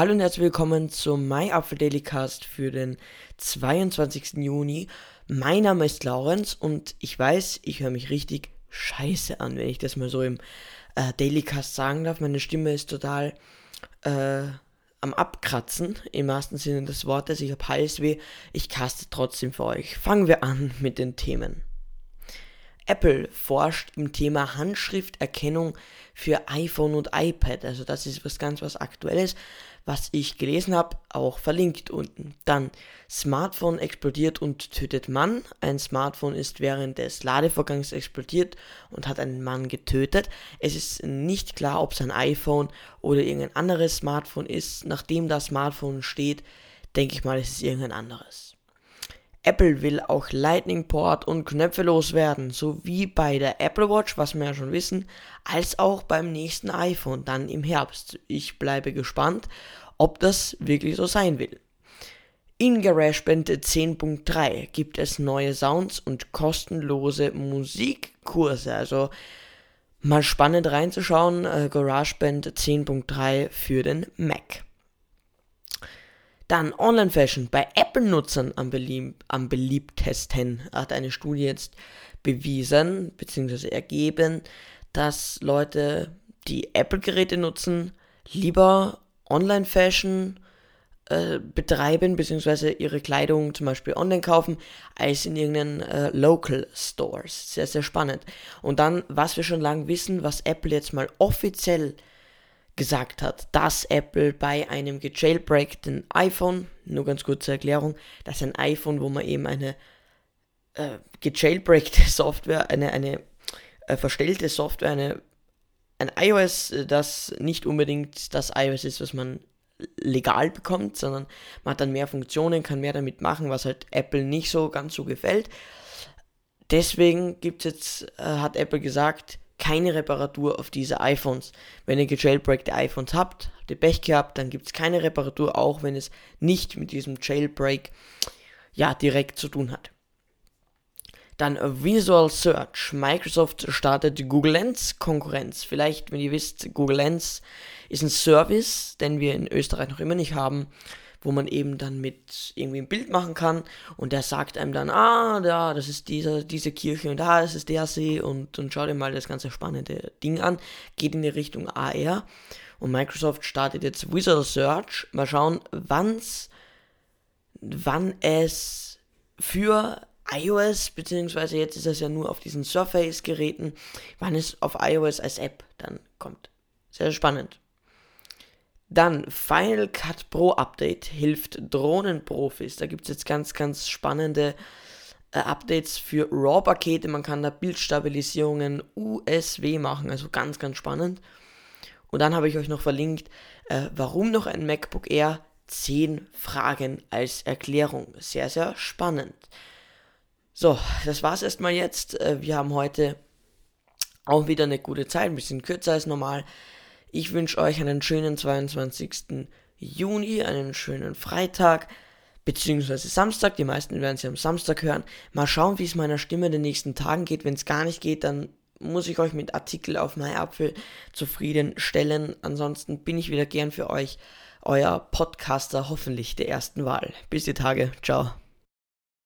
Hallo und herzlich willkommen zum My Apfel Daily Cast für den 22. Juni. Mein Name ist Laurenz und ich weiß, ich höre mich richtig scheiße an, wenn ich das mal so im äh, Daily Cast sagen darf. Meine Stimme ist total äh, am Abkratzen, im wahrsten Sinne des Wortes. Ich habe Halsweh. Ich caste trotzdem für euch. Fangen wir an mit den Themen. Apple forscht im Thema Handschrifterkennung für iPhone und iPad. Also das ist was ganz was Aktuelles was ich gelesen habe, auch verlinkt unten. Dann Smartphone explodiert und tötet Mann. Ein Smartphone ist während des Ladevorgangs explodiert und hat einen Mann getötet. Es ist nicht klar, ob es ein iPhone oder irgendein anderes Smartphone ist. Nachdem das Smartphone steht, denke ich mal, es ist irgendein anderes. Apple will auch Lightning Port und Knöpfe loswerden, sowie bei der Apple Watch, was wir ja schon wissen, als auch beim nächsten iPhone dann im Herbst. Ich bleibe gespannt, ob das wirklich so sein will. In GarageBand 10.3 gibt es neue Sounds und kostenlose Musikkurse. Also mal spannend reinzuschauen. Äh, GarageBand 10.3 für den Mac. Dann Online Fashion bei Apple-Nutzern am, belieb am beliebtesten hat eine Studie jetzt bewiesen bzw. ergeben, dass Leute, die Apple-Geräte nutzen, lieber Online Fashion äh, betreiben bzw. ihre Kleidung zum Beispiel online kaufen, als in irgendeinen äh, Local Stores. Sehr, sehr spannend. Und dann, was wir schon lange wissen, was Apple jetzt mal offiziell gesagt hat, dass Apple bei einem gejailbreakten iPhone, nur ganz kurze Erklärung, das ist ein iPhone, wo man eben eine äh, gejailbreakte Software, eine, eine äh, verstellte Software, eine, ein iOS, äh, das nicht unbedingt das iOS ist, was man legal bekommt, sondern man hat dann mehr Funktionen, kann mehr damit machen, was halt Apple nicht so ganz so gefällt. Deswegen gibt jetzt, äh, hat Apple gesagt, keine Reparatur auf diese iPhones. Wenn ihr gejailbreakte iPhones habt, habt ihr Pech gehabt, dann gibt es keine Reparatur, auch wenn es nicht mit diesem Jailbreak ja direkt zu tun hat. Dann Visual Search. Microsoft startet Google Lens Konkurrenz. Vielleicht, wenn ihr wisst, Google Lens ist ein Service, den wir in Österreich noch immer nicht haben wo man eben dann mit irgendwie ein Bild machen kann und der sagt einem dann, ah, da, das ist diese, diese Kirche und da, das ist der See und, und schau dir mal das ganze spannende Ding an, geht in die Richtung AR und Microsoft startet jetzt Visual Search, mal schauen, wann's, wann es für iOS, beziehungsweise jetzt ist es ja nur auf diesen Surface-Geräten, wann es auf iOS als App dann kommt. Sehr spannend. Dann Final Cut Pro Update hilft Drohnenprofis. Da gibt es jetzt ganz, ganz spannende äh, Updates für RAW-Pakete. Man kann da Bildstabilisierungen USW machen, also ganz, ganz spannend. Und dann habe ich euch noch verlinkt, äh, warum noch ein MacBook Air? 10 Fragen als Erklärung. Sehr, sehr spannend. So, das war's erstmal jetzt. Äh, wir haben heute auch wieder eine gute Zeit, ein bisschen kürzer als normal. Ich wünsche euch einen schönen 22. Juni, einen schönen Freitag, beziehungsweise Samstag. Die meisten werden sie am Samstag hören. Mal schauen, wie es meiner Stimme in den nächsten Tagen geht. Wenn es gar nicht geht, dann muss ich euch mit Artikel auf MyApfel zufriedenstellen. Ansonsten bin ich wieder gern für euch euer Podcaster, hoffentlich der ersten Wahl. Bis die Tage. Ciao.